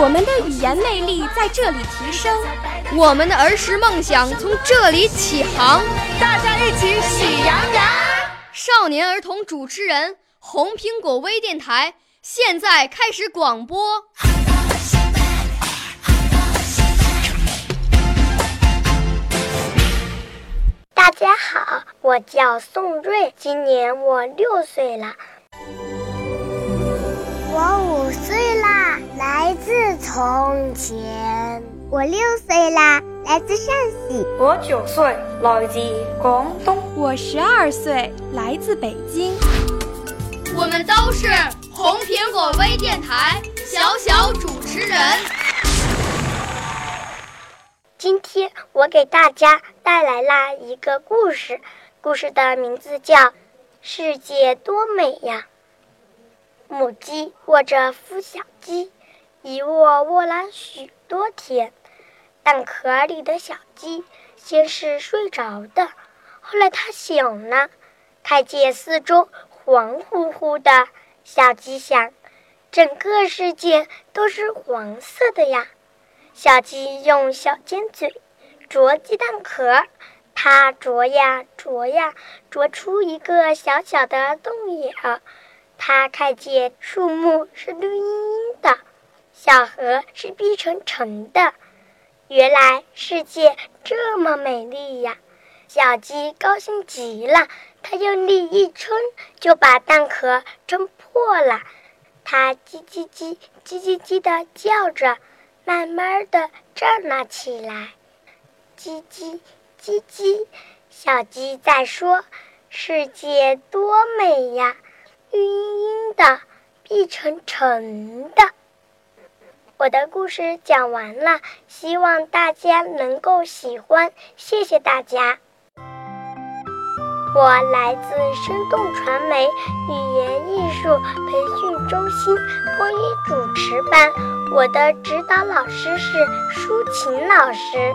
我们的语言魅力在这里提升，我们的儿时梦想从这里起航。大家一起喜羊羊。少年儿童主持人，红苹果微电台现在开始广播。大家好，我叫宋瑞，今年我六岁了。我五岁啦，来自从前。我六岁啦，来自陕西。我九岁，来自广东。我十二岁，来自北京。我们都是红苹果微电台小小主持人。今天我给大家带来了一个故事，故事的名字叫《世界多美呀》。母鸡握着孵小鸡，一卧卧了许多天。蛋壳里的小鸡先是睡着的，后来它醒了，看见四周黄乎乎的。小鸡想：整个世界都是黄色的呀。小鸡用小尖嘴啄鸡蛋壳，它啄呀啄呀，啄出一个小小的洞眼。它看见树木是绿茵茵的，小河是碧沉沉的。原来世界这么美丽呀！小鸡高兴极了，它用力一撑，就把蛋壳撑破了。它叽叽叽叽叽叽地叫着。慢慢的站了起来，叽叽叽叽，小鸡在说：“世界多美呀，绿茵茵的，碧沉沉的。”我的故事讲完了，希望大家能够喜欢，谢谢大家。我来自生动传媒语言艺术培训中心播音主持班，我的指导老师是舒琴老师。